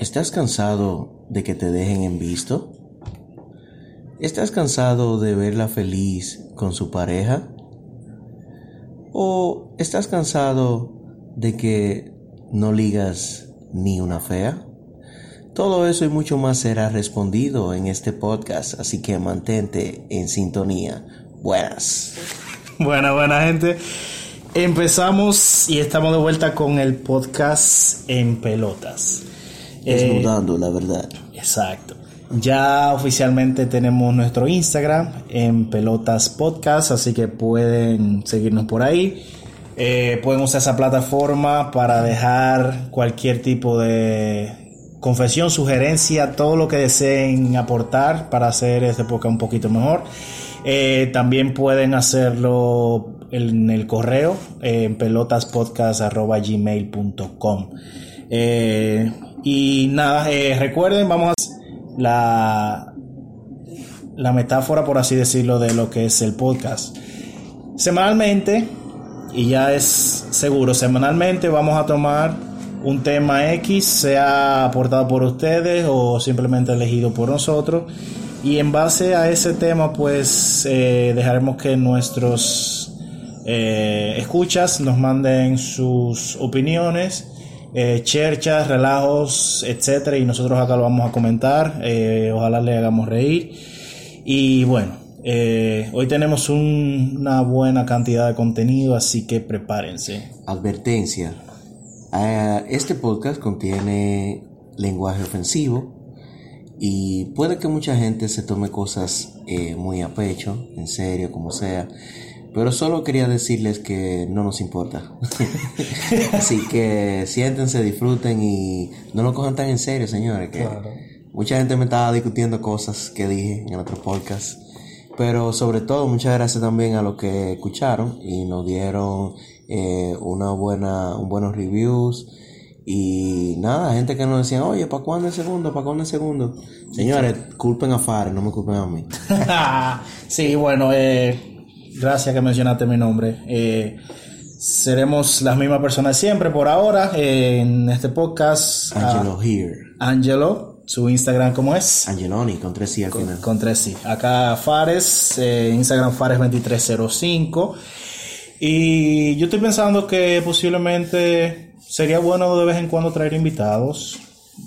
¿Estás cansado de que te dejen en visto? ¿Estás cansado de verla feliz con su pareja? ¿O estás cansado de que no ligas ni una fea? Todo eso y mucho más será respondido en este podcast, así que mantente en sintonía. Buenas. Buena, buena gente. Empezamos y estamos de vuelta con el podcast en pelotas. Desnudando, la verdad. Exacto. Ya oficialmente tenemos nuestro Instagram en Pelotas Podcast, así que pueden seguirnos por ahí. Eh, pueden usar esa plataforma para dejar cualquier tipo de confesión, sugerencia, todo lo que deseen aportar para hacer este podcast un poquito mejor. Eh, también pueden hacerlo en el correo en pelotaspodcast.gmail.com. Eh, y nada, eh, recuerden, vamos a la, la metáfora, por así decirlo, de lo que es el podcast. Semanalmente, y ya es seguro, semanalmente vamos a tomar un tema X, sea aportado por ustedes o simplemente elegido por nosotros. Y en base a ese tema, pues eh, dejaremos que nuestros eh, escuchas nos manden sus opiniones eh, cherchas, relajos, etcétera, y nosotros acá lo vamos a comentar. Eh, ojalá le hagamos reír. Y bueno, eh, hoy tenemos una buena cantidad de contenido, así que prepárense. Advertencia: este podcast contiene lenguaje ofensivo y puede que mucha gente se tome cosas muy a pecho, en serio, como sea. Pero solo quería decirles que no nos importa. Así que siéntense, disfruten y no lo cojan tan en serio, señores. Que mucha gente me estaba discutiendo cosas que dije en otro podcast. Pero sobre todo, muchas gracias también a los que escucharon y nos dieron eh, una buena, un buenos reviews. Y nada, gente que nos decían, oye, ¿para cuándo el segundo? ¿Para cuándo el segundo? Señores, culpen a Fares, no me culpen a mí. sí, bueno, eh, gracias que mencionaste mi nombre. Eh, seremos las mismas personas siempre por ahora en este podcast. Angelo ah, here. Angelo, su Instagram, ¿cómo es? Angeloni, con tres sí al con, final. Con tres sí. Acá Fares, eh, Instagram Fares2305. Y yo estoy pensando que posiblemente sería bueno de vez en cuando traer invitados.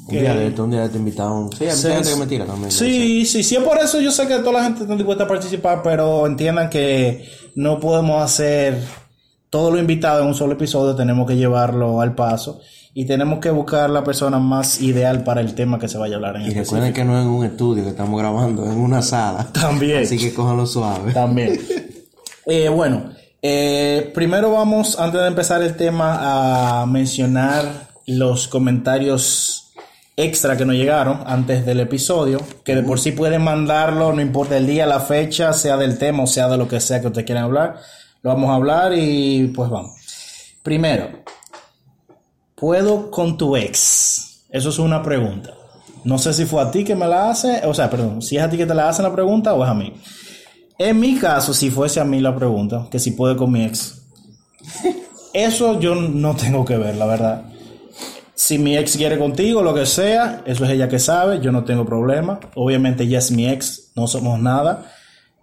Un día de esto, un día de este invitado. Sí, hay gente que me tira también. Sí, sí, sí, por eso yo sé que toda la gente está dispuesta a participar, pero entiendan que no podemos hacer todo lo invitado en un solo episodio, tenemos que llevarlo al paso y tenemos que buscar la persona más ideal para el tema que se vaya a hablar en Y recuerden que no es en un estudio que estamos grabando, es en una sala. También. Así que cójanlo suave. También. eh, bueno, eh, primero vamos, antes de empezar el tema, a mencionar los comentarios extra que nos llegaron antes del episodio, que de por sí pueden mandarlo, no importa el día, la fecha, sea del tema o sea de lo que sea que ustedes quieran hablar, lo vamos a hablar y pues vamos. Primero, ¿puedo con tu ex? Eso es una pregunta. No sé si fue a ti que me la hace, o sea, perdón, si es a ti que te la hacen la pregunta o es a mí. En mi caso, si fuese a mí la pregunta, que si puede con mi ex, eso yo no tengo que ver, la verdad. Si mi ex quiere contigo, lo que sea, eso es ella que sabe, yo no tengo problema. Obviamente ella es mi ex, no somos nada,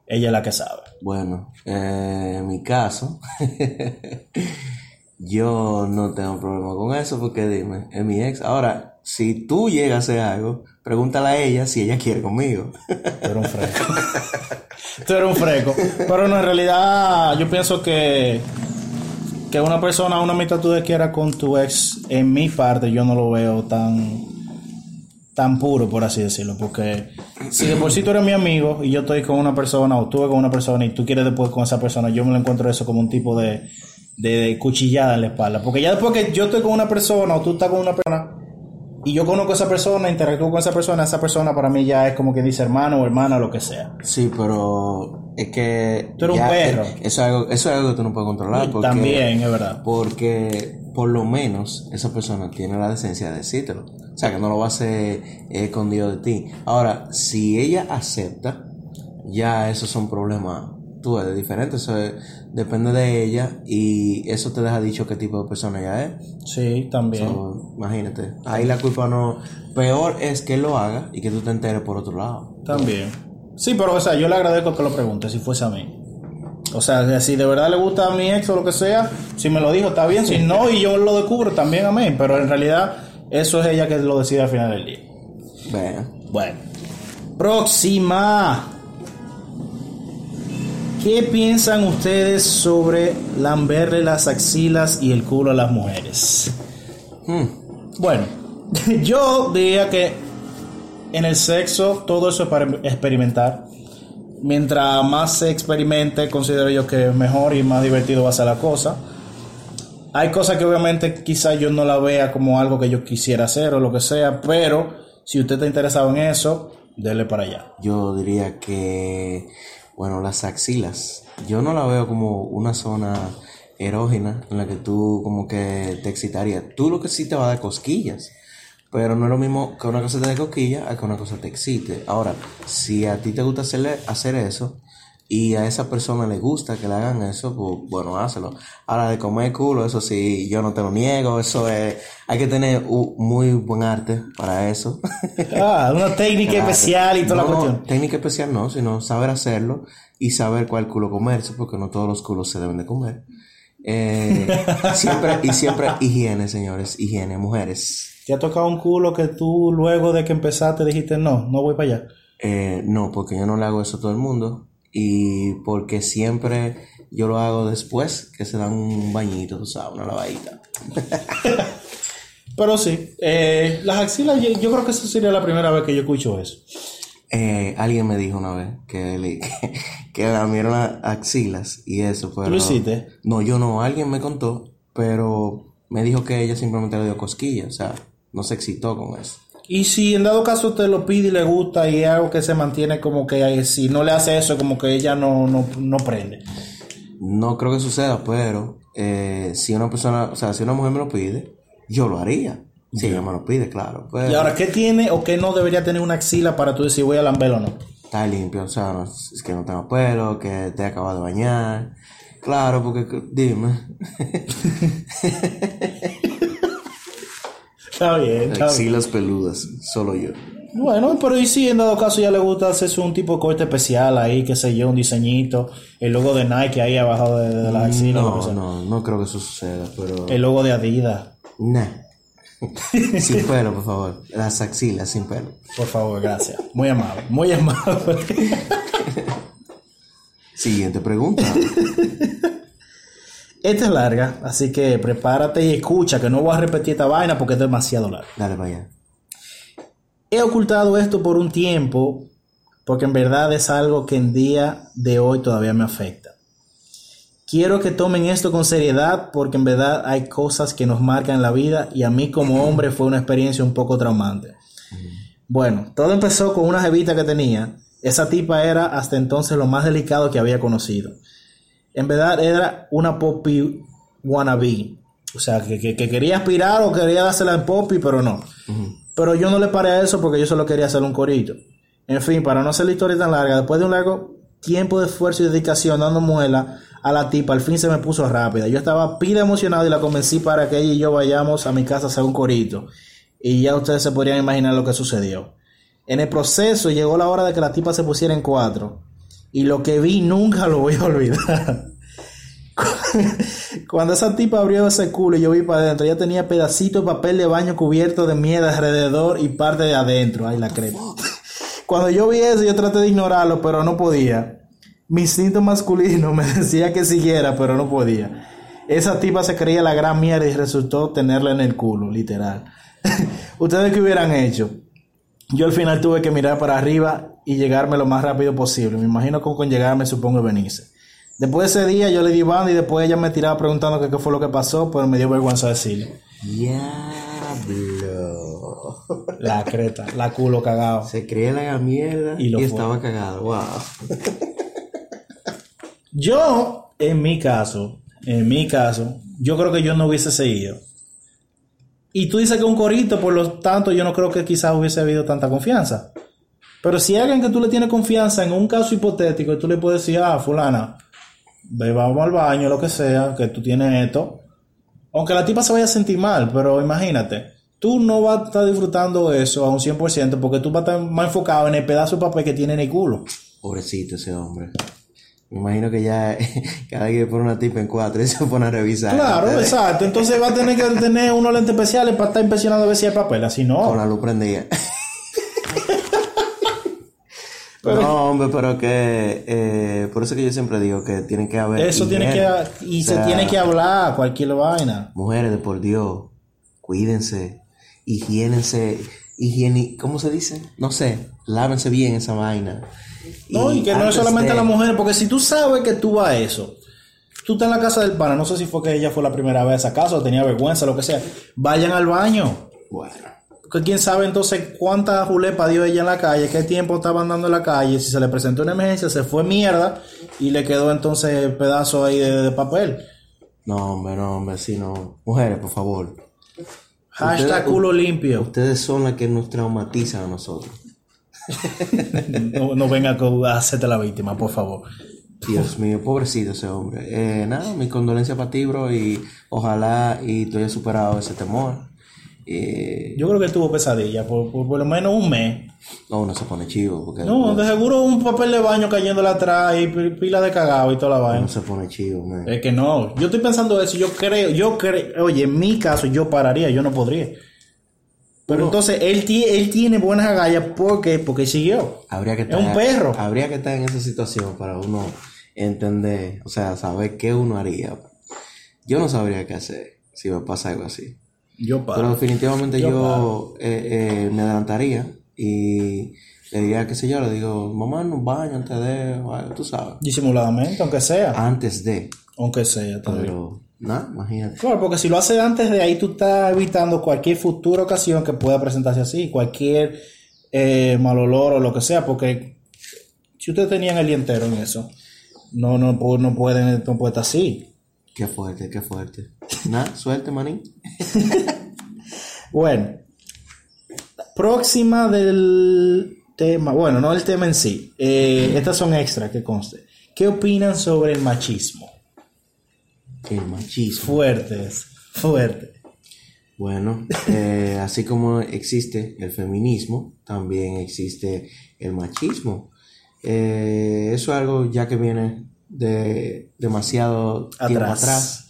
ella es la que sabe. Bueno, eh, en mi caso, yo no tengo problema con eso porque dime, es mi ex. Ahora, si tú llegas a hacer algo, pregúntale a ella si ella quiere conmigo. Tú eres un freco. tú eres un freco. Pero no, en realidad yo pienso que que una persona, una mitad tú quiera con tu ex, en mi parte yo no lo veo tan tan puro, por así decirlo, porque si de por sí tú eres mi amigo y yo estoy con una persona o tú con una persona y tú quieres después con esa persona, yo me lo encuentro eso como un tipo de, de cuchillada en la espalda, porque ya después que yo estoy con una persona o tú estás con una persona, y yo conozco a esa persona, interactúo con esa persona, esa persona para mí ya es como que dice hermano o hermana, lo que sea. Sí, pero es que... Tú eres un perro. Eso es, algo, eso es algo que tú no puedes controlar. Porque, También, es verdad. Porque por lo menos esa persona tiene la decencia de decírtelo. O sea, que no lo va a hacer escondido de ti. Ahora, si ella acepta, ya esos son problemas tú eres diferente, eso es- depende de ella y eso te deja dicho qué tipo de persona ella es. Sí, también. So, imagínate, ahí la culpa no, peor es que él lo haga y que tú te enteres por otro lado. También. Sí, pero o sea, yo le agradezco que lo pregunte si fuese a mí. O sea, si de verdad le gusta a mi ex o lo que sea, si me lo dijo, está bien. Si no, y yo lo descubro, también a mí. Pero en realidad, eso es ella que lo decide al final del día. Vea. Bueno. Próxima. ¿Qué piensan ustedes sobre lamberle las axilas y el culo a las mujeres? Hmm. Bueno, yo diría que en el sexo todo eso es para experimentar. Mientras más se experimente, considero yo que mejor y más divertido va a ser la cosa. Hay cosas que obviamente quizá yo no la vea como algo que yo quisiera hacer o lo que sea, pero si usted está interesado en eso, dele para allá. Yo diría que, bueno, las axilas. Yo no la veo como una zona erógena en la que tú como que te excitaría. Tú lo que sí te va a dar cosquillas. Pero no es lo mismo que una cosa te dé cosquillas a que una cosa te excite. Ahora, si a ti te gusta hacerle, hacer eso y a esa persona le gusta que le hagan eso, pues bueno, hácelo. Ahora, de comer culo, eso sí, yo no te lo niego. Eso es, hay que tener un muy buen arte para eso. Ah, una técnica Claro. especial y toda la No, cuestión. Técnica especial no, sino saber hacerlo y saber cuál culo comerse, porque no todos los culos se deben de comer. Eh, siempre, y siempre higiene, señores, higiene, mujeres. ¿Te ha tocado un culo que tú luego de que empezaste dijiste no, no voy para allá? Eh, no, porque yo no le hago eso a todo el mundo y porque siempre yo lo hago después que se dan un bañito, tú sabes, una lavadita. Pero sí, eh, las axilas, yo, yo creo que esa sería la primera vez que yo escucho eso. Eh, alguien me dijo una vez que le que, que lamieron las axilas y eso, pero... ¿Tú lo hiciste? No, yo no, alguien me contó, pero me dijo que ella simplemente le dio cosquillas, o sea, no se excitó con eso. Y si en dado caso te lo pide y le gusta y es algo que se mantiene como que si no le hace eso, como que ella no, no, no prende. No creo que suceda, pero eh, si una persona, o sea, si una mujer me lo pide, yo lo haría. Si ella me lo pide, claro. Pero Y ahora, ¿qué tiene o qué no debería tener una axila para tú decir voy a lamberlo o no? está limpio, o sea, no, es que no tengo pelo, que te he acabado de bañar. Claro, porque dime. Está bien, está bien. Axilas peludas, solo yo. Bueno, pero y si en dado caso ya le gusta hacerse un tipo de corte especial ahí, qué sé yo, un diseñito, el logo de Nike ahí abajo de, de las axilas, lo que No, sea. no, no creo que eso suceda, pero... el logo de Adidas, Nah. sin pelo, por favor. Las axilas sin pelo. por favor, gracias. Muy amable, muy amable. Siguiente pregunta. Esta es larga, así que prepárate y escucha, que no voy a repetir esta vaina porque es demasiado larga. Dale allá. He ocultado esto por un tiempo porque en verdad es algo que en día de hoy todavía me afecta. Quiero que tomen esto con seriedad porque en verdad hay cosas que nos marcan la vida y a mí como hombre fue una experiencia un poco traumante. Bueno, todo empezó con una jevita que tenía. Esa tipa era hasta entonces lo más delicado que había conocido. En verdad era una poppy wannabe. O sea, que, que- que quería aspirar o quería dársela en poppy, pero no. Pero yo no le paré a eso porque yo solo quería hacer un corito. En fin, para no hacer la historia tan larga, después de un largo tiempo de esfuerzo y dedicación dando muela a la tipa, al fin se me puso rápida. Yo estaba pila emocionado y la convencí para que ella y yo vayamos a mi casa a hacer un corito. Y ya ustedes se podrían imaginar lo que sucedió. En el proceso llegó la hora de que la tipa se pusiera en cuatro. Y lo que vi nunca lo voy a olvidar. Cuando esa tipa abrió ese culo y yo vi para adentro, ya tenía pedacitos de papel de baño cubierto de mierda alrededor y parte de adentro. Ay, la creta. Cuando yo vi eso, yo traté de ignorarlo, pero no podía. Mi instinto masculino me decía que siguiera, pero no podía. Esa tipa se creía la gran mierda y resultó tenerla en el culo, literal. ¿Ustedes qué hubieran hecho? Yo al final tuve que mirar para arriba y llegarme lo más rápido posible. Me imagino que con llegarme supongo venirse. Después de ese día yo le di banda y después ella me tiraba preguntando que qué fue lo que pasó, pero me dio vergüenza decirle. Diablo. La creta, la culo cagado. Se creía la mierda Y y, lo estaba cagado. Wow. Yo, en mi caso, en mi caso, yo creo que yo no hubiese seguido. Y tú dices que un corito, por lo tanto, yo no creo que quizás hubiese habido tanta confianza. Pero si hay alguien que tú le tienes confianza en un caso hipotético y tú le puedes decir, ah, fulana, ve, vamos al baño, lo que sea, que tú tienes esto. Aunque la tipa se vaya a sentir mal, pero imagínate, tú no vas a estar disfrutando eso a un 100% porque tú vas a estar más enfocado en el pedazo de papel que tiene en el culo. Pobrecito ese hombre. Me imagino que ya cada vez que pone una tipa en cuatro se pone a revisar. Claro, exacto. Entonces va a tener que tener unos lentes especiales para estar impresionado a ver si hay papel. Así Con no. la luz prendida. No, hombre, pero que... eh, por eso que yo siempre digo que tienen que haber... Eso tiene que... Y O se tiene que hablar cualquier vaina. Mujeres, por Dios, cuídense, higiénense, higiene, ¿cómo se dice? No sé, lávense bien esa vaina. No, y que no es solamente de- la mujer, porque si tú sabes que tú vas a eso, tú estás en la casa del pana, no sé si fue que ella fue la primera vez a esa casa o tenía vergüenza, lo que sea, vayan al baño. Bueno, quién sabe entonces cuánta julepa dio ella en la calle, qué tiempo estaba andando en la calle, si se le presentó una emergencia, se fue mierda y le quedó entonces pedazo ahí de, de papel. no, hombre, no, hombre, sí, no. Mujeres, por favor. Hashtag Ustedes- culo limpio. Ustedes son las que nos traumatizan a nosotros. No, no venga a hacerte la víctima, por favor. Dios mío, pobrecito ese hombre. Eh, nada, mi condolencia para ti, bro, y ojalá y tú hayas superado ese temor. Eh, Yo creo que él tuvo pesadilla por, por, por lo menos un mes. no, uno se pone chivo, porque No, de seguro un papel de baño cayéndole atrás y pi- pila de cagado y toda la vaina. uno se pone chivo, man. Es que no, yo estoy pensando eso, yo creo, yo creo, oye, en mi caso yo pararía, yo no podría. Pero entonces él, él tiene buenas agallas porque, porque siguió. Habría que Es un perro. Habría que estar en esa situación para uno entender, o sea, saber qué uno haría. Yo no sabría qué hacer si me pasa algo así. Yo Pero definitivamente Yo yo, eh, eh, me adelantaría y le diría, qué sé yo, le digo, mamá, no baño antes de, o algo, tú sabes. Disimuladamente, aunque sea. Antes de, Aunque sea, también. pero, nada, imagínate. Claro, porque si lo haces antes de ahí, tú estás evitando cualquier futura ocasión que pueda presentarse así, cualquier eh, mal olor o lo que sea, porque si ustedes tenían el día entero en eso, no, no, no pueden, no puede estar así. Qué fuerte, qué fuerte. Nada, suerte, manín. Bueno, próxima del tema, bueno, no el tema en sí, eh, estas son extras que conste. ¿Qué opinan sobre el machismo? El machismo. Fuertes, fuerte. Bueno, eh, así como existe el feminismo, también existe el machismo. Eh, eso es algo ya que viene de demasiado tiempo Atrás.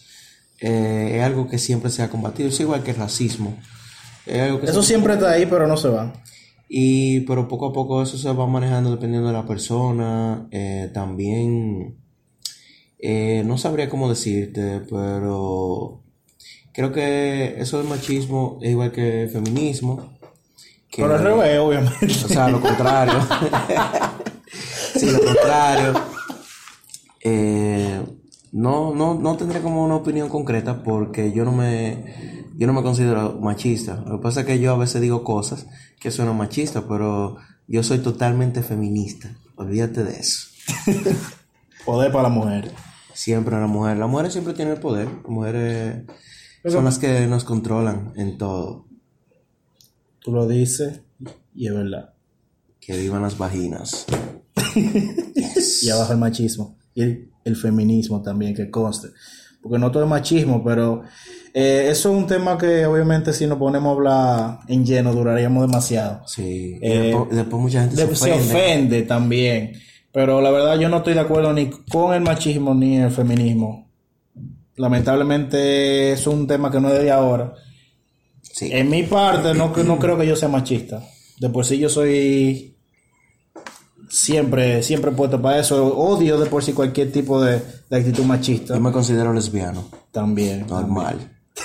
Eh, es algo que siempre se ha combatido. Es igual que el racismo. Es algo que Eso siempre está ahí, pero no se va. y pero poco a poco eso se va manejando dependiendo de la persona. Eh, también eh, no sabría cómo decirte, pero creo que eso del machismo es igual que el feminismo. Que, Pero al revés, obviamente. o sea, lo contrario. sí, lo contrario. Eh, no, no, no tendré como una opinión concreta porque yo no me, yo no me considero machista. Lo que pasa es que yo a veces digo cosas que suenan machistas, pero yo soy totalmente feminista. Olvídate de eso. Poder para la mujer. Siempre la mujer. Las mujeres siempre tienen el poder. Las mujeres son las que nos controlan en todo. Tú lo dices y es verdad. Que vivan las vaginas. Y abajo el machismo. Y el, el feminismo también, que conste. Porque no todo es machismo, pero eh, eso es un tema que obviamente si nos ponemos a hablar en lleno duraríamos demasiado. Sí. Y Eh, después, después mucha gente se ofende. se ofende también. Pero la verdad yo no estoy de acuerdo ni con el machismo ni el feminismo. Lamentablemente es un tema que no es de ahora. Sí. En mi parte no, no creo que yo sea machista. De por sí yo soy siempre, siempre puesto para eso. Odio de por sí cualquier tipo de, de actitud machista. Yo me considero lesbiano. También. Normal.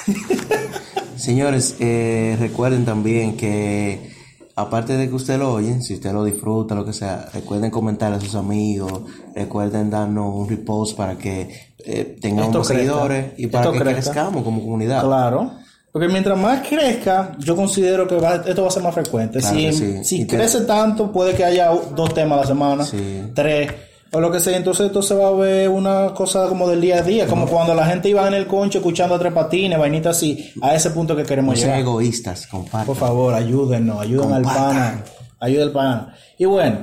Señores, eh, recuerden también que aparte de que usted lo oyen, si usted lo disfruta, lo que sea, recuerden comentar a sus amigos, recuerden darnos un repost para que eh, tengamos seguidores y para Esto que crezca. crezcamos como comunidad. Claro. Porque mientras más crezca, yo considero que va- esto va a ser más frecuente. Claro si sí. si te- crece tanto, puede que haya dos temas a la semana, Sí. tres, o lo que sea. Entonces esto se va a ver una cosa como del día a día, como cuando la gente iba en el concho escuchando a tres patines, vainitas así, a ese punto que No queremos sean llegar. egoístas, compartan. Por favor, ayúdennos, ayuden al pana Ayuda el pana. Y bueno,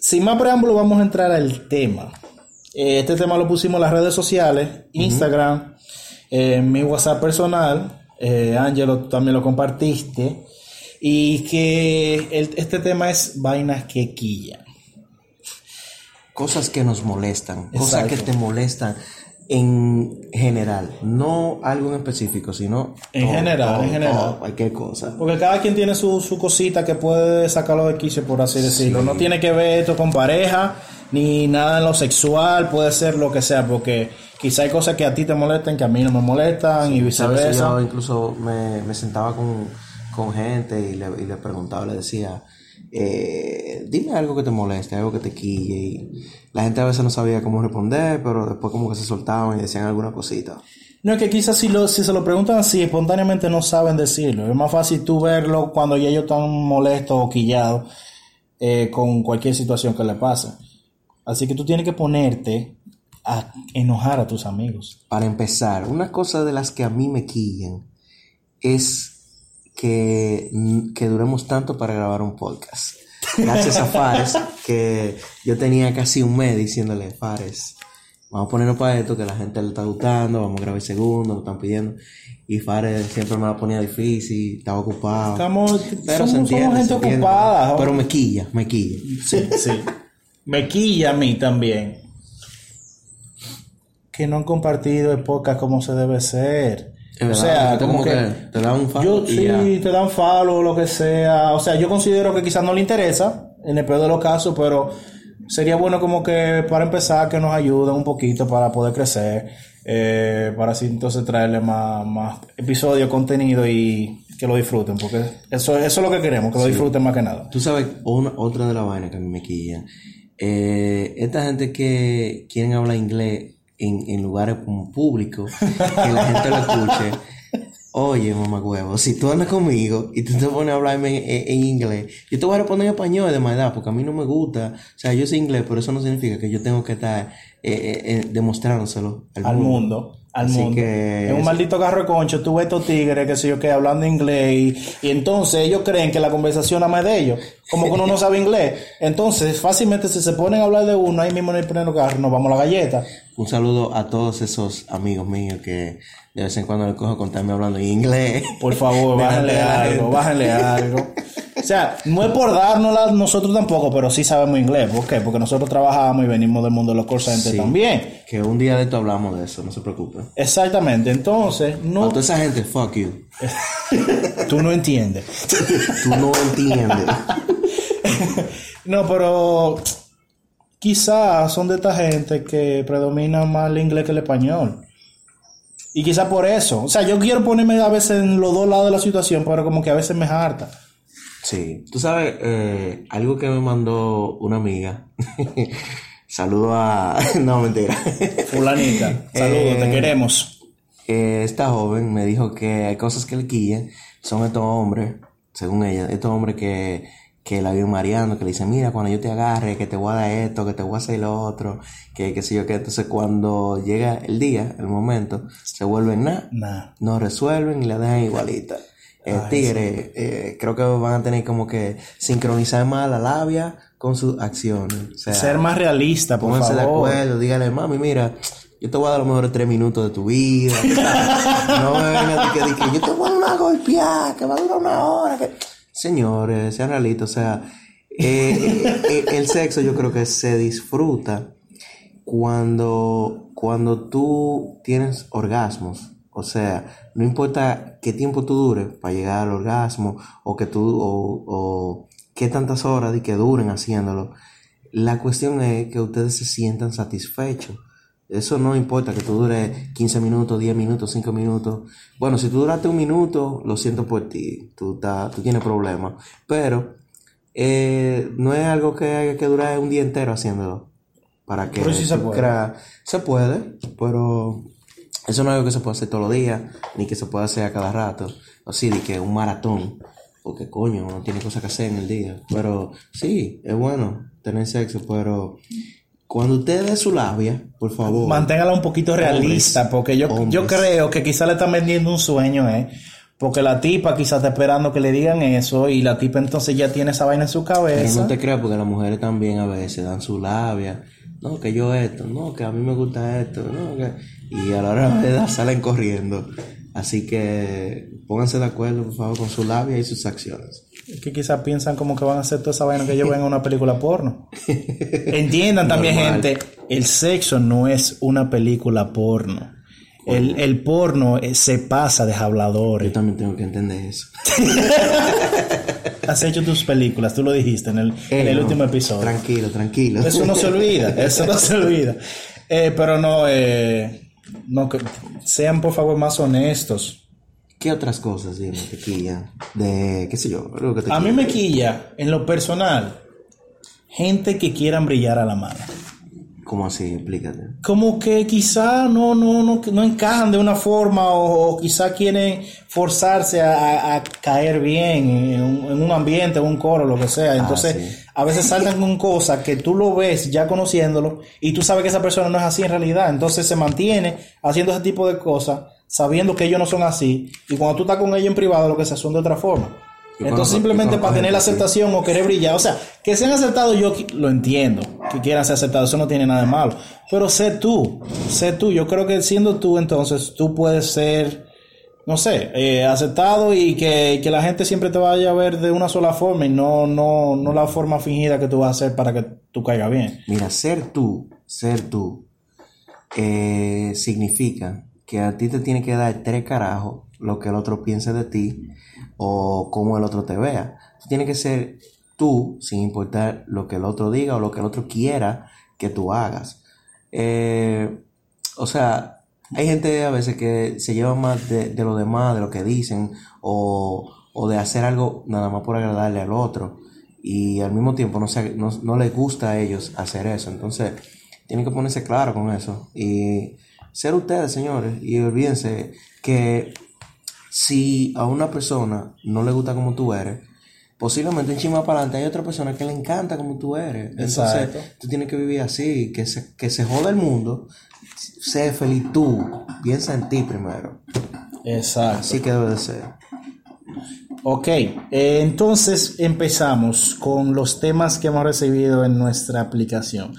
sin más preámbulo, vamos a entrar al tema. Eh, este tema lo pusimos en las redes sociales, Instagram, eh, mi WhatsApp personal. Eh, Ángelo, también lo compartiste. Y que este tema es vainas que quillan. Cosas que nos molestan, cosas que te molestan en general, no algo en específico, sino en general, en general, cualquier cosa. Porque cada quien tiene su, su cosita que puede sacarlo de quicio, por así decirlo. No tiene que ver esto con pareja, ni nada en lo sexual, puede ser lo que sea, porque quizá hay cosas que a ti te molestan que a mí no me molestan y viceversa. Yo incluso me, me sentaba con, con gente y le, y le preguntaba, le decía, eh, dime algo que te moleste, algo que te quille. Y la gente a veces no sabía cómo responder, pero después como que se soltaban y decían alguna cosita. No, es que quizás si, lo, si se lo preguntan así, espontáneamente no saben decirlo. Es más fácil tú verlo cuando ya ellos están molestos o quillados eh, con cualquier situación que le pase. Así que tú tienes que ponerte a enojar a tus amigos. Para empezar, una cosa de las que a mí me quillan es que, que duremos tanto para grabar un podcast. Gracias a Fares, que yo tenía casi un mes diciéndole, Fares, vamos a ponernos para esto, que la gente le está gustando, vamos a grabar segundo, lo están pidiendo. Y Fares siempre me la ponía difícil, estaba ocupado. Estamos, pero somos, gente ocupada. Pero me quilla, me quilla. Sí, sí. me quilla a mí también. Que no han compartido el podcast como se debe ser o sea, como, que, te dan un follow. sí, te dan follow o lo que sea. O sea, yo considero que quizás no le interesa, en el peor de los casos, pero sería bueno como que para empezar que nos ayuden un poquito para poder crecer, eh, para así entonces traerle más, más episodios, contenido y que lo disfruten, porque eso, eso es lo que queremos, que lo disfruten más que nada. Tú sabes, otra de las vainas que a mí me quilla, eh, esta gente que quieren hablar inglés en, en lugares públicos, que la gente lo escuche. Oye, mamá huevo, si tú andas conmigo y tú te pones a hablarme en, inglés, yo te voy a responder en español de edad, porque a mí no me gusta. O sea, yo sé inglés, pero eso no significa que yo tengo que estar eh, eh, eh demostrándoselo al, mundo al mundo. Que... Es un maldito carro de concho, tú ves estos tigres, que sé yo, que hablando inglés, y, entonces ellos creen que la conversación más de ellos, como que uno no sabe inglés. Entonces, fácilmente si se ponen a hablar de uno, ahí mismo en el primer carro, nos vamos a la galleta. Un saludo a todos esos amigos míos que de vez en cuando les cojo contarme hablando en inglés. Por favor, bájenle algo, bájenle algo. O sea, no es por dárnosla nosotros tampoco, pero sí sabemos inglés. ¿Por qué? Porque nosotros trabajamos y venimos del mundo de los call también. Que un día de esto hablamos de eso, no se preocupe. Exactamente, entonces no. A toda esa gente, fuck you. Tú no entiendes. Tú no entiendes. no, pero quizás son de esta gente que predomina más el inglés que el español. Y quizás por eso. O sea, yo quiero ponerme a veces en los dos lados de la situación, pero como que a veces me harta. Sí, tú sabes, eh, algo que me mandó una amiga. Saludo a. No, mentira. Fulanita. Saludos, te eh, queremos. esta joven me dijo que hay cosas que le quillan. Son estos hombres, según ella, estos hombres que, que la vio mareando, que le dicen, mira, cuando yo te agarre, que te voy a dar esto, que te voy a hacer lo otro, que qué sé yo, que entonces cuando llega el día, el momento, se vuelven nada, no resuelven y la dejan igualita. El tigre, eh, creo que van a tener como que sincronizar más la labia con sus acciones. Ser más realista, por favor. de acuerdo, dígale, mami, mira, yo te voy a dar a lo mejor tres minutos de tu vida. no me vengas de que, yo te voy a dar una golpeada, que va a durar una hora. Que... Señores, sean realistas, o sea, eh, eh, el sexo yo creo que se disfruta cuando, cuando tú tienes orgasmos. O sea, no importa qué tiempo tú dures para llegar al orgasmo o que tú o, o qué tantas horas y que duren haciéndolo. La cuestión es que ustedes se sientan satisfechos. Eso no importa que tú dure 15 minutos, 10 minutos, 5 minutos. Bueno, si tú duraste un minuto, lo siento por ti. Tú, tú tienes problemas. Pero eh, no es algo que haya que durar un día entero haciéndolo. Para que pero se puede. se puede, pero eso no es algo que se puede hacer todos los días, ni que se puede hacer a cada rato. Así de que un maratón, porque coño, uno tiene cosas que hacer en el día. Pero sí, es bueno tener sexo, pero cuando usted dé su labia, por favor. Manténgala un poquito realista, porque yo, yo creo que quizá le están vendiendo un sueño, ¿eh? Porque la tipa quizás está esperando que le digan eso y la tipa entonces ya tiene esa vaina en su cabeza. no te creas porque las mujeres también a veces dan su labia. No, que yo esto, no, que a mí me gusta esto, no, que... Y a la hora de verdad salen corriendo. Así que pónganse de acuerdo, por favor, con su labia y sus acciones. Es que quizás piensan como que van a hacer toda esa vaina que ellos ven en una película porno. Entiendan también, Normal. gente, el sexo no es una película porno. El, el porno eh, se pasa de Yo habladores. también tengo que entender eso. Has hecho tus películas, tú lo dijiste en el, en el no, último episodio. Tranquilo, tranquilo. Eso no se olvida, eso no se olvida. Eh, pero no, eh, no, que sean por favor más honestos. ¿Qué otras cosas, dime, te quillan? De, qué sé yo, algo que te A mí quilla. me quilla, en lo personal, gente que quieran brillar a la mala. ¿Cómo así? Explícate. Como que quizá no, no, no, no encajan de una forma o, o quizá quieren forzarse a, a- a caer bien en un, en un ambiente, en un coro, lo que sea. Entonces, sí. a veces saltan con cosas que tú lo ves ya conociéndolo y tú sabes que esa persona no es así en realidad. Entonces se mantiene haciendo ese tipo de cosas sabiendo que ellos no son así y cuando tú estás con ellos en privado lo que sea son de otra forma. Entonces simplemente para tener la aceptación o querer brillar, o sea, que sean aceptados yo lo entiendo, que quieran ser aceptados, eso no tiene nada de malo, pero sé tú, sé tú, yo creo que siendo tú entonces tú puedes ser, no sé, eh, aceptado y que, que la gente siempre te vaya a ver de una sola forma y no, no, no la forma fingida que tú vas a hacer para que tú caigas bien. Mira, ser tú, ser tú, eh, significa que a ti te tiene que dar tres carajos lo que el otro piense de ti o cómo el otro te vea. Tú tienes que ser tú sin importar lo que el otro diga o lo que el otro quiera que tú hagas. Eh, o sea, hay gente a veces que se lleva más de, lo demás, de lo que dicen, o, o de hacer algo nada más por agradarle al otro. Y al mismo tiempo no, se- no, no les gusta a ellos hacer eso. Entonces, tienen que ponerse claro con eso. Y ser ustedes, señores. Y olvídense que si a una persona no le gusta como tú eres, posiblemente en chima para adelante hay otra persona que le encanta como tú eres. Entonces, Exacto. tú tienes que vivir así, que se, que se joda el mundo, sé feliz tú, piensa en ti primero. Exacto. Así que debe de ser. Ok, eh, entonces empezamos con los temas que hemos recibido en nuestra aplicación.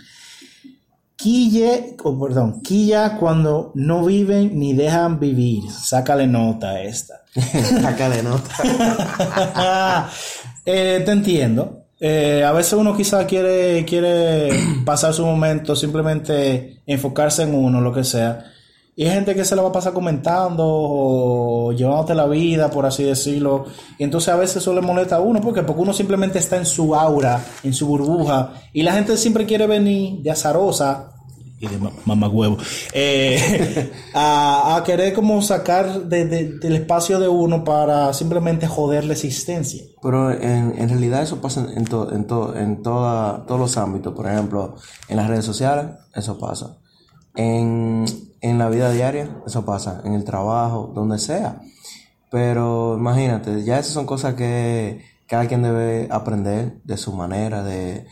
Quille, oh, perdón, quilla cuando no viven ni dejan vivir. Sácale nota a esta. Sácale nota. Eh, te entiendo. Eh, a veces uno quizá quiere, quiere pasar su momento, simplemente enfocarse en uno, lo que sea. Y hay gente que se la va a pasar comentando o llevándote la vida, por así decirlo. Y entonces a veces eso le molesta a uno. ¿Por qué? Porque uno simplemente está en su aura, en su burbuja. Y la gente siempre quiere venir de azarosa y de mamá huevo a, a querer como sacar de- del espacio de uno para simplemente joder la existencia. Pero en, en realidad eso pasa en, to- en, to- en toda, todos los ámbitos. Por ejemplo, en las redes sociales, eso pasa. En, en la vida diaria, eso pasa. En el trabajo, donde sea. Pero imagínate, ya esas son cosas que cada quien debe aprender de su manera, de,